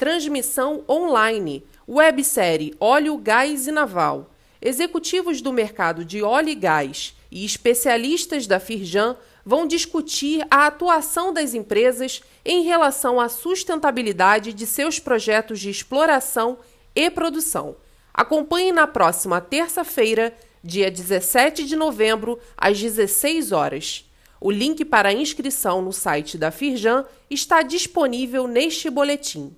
transmissão online, websérie Óleo, Gás e Naval. Executivos do mercado de óleo e gás e especialistas da Firjan vão discutir a atuação das empresas em relação à sustentabilidade de seus projetos de exploração e produção. Acompanhe na próxima terça-feira, dia 17 de novembro, às 16 horas. O link para a inscrição no site da Firjan está disponível neste boletim.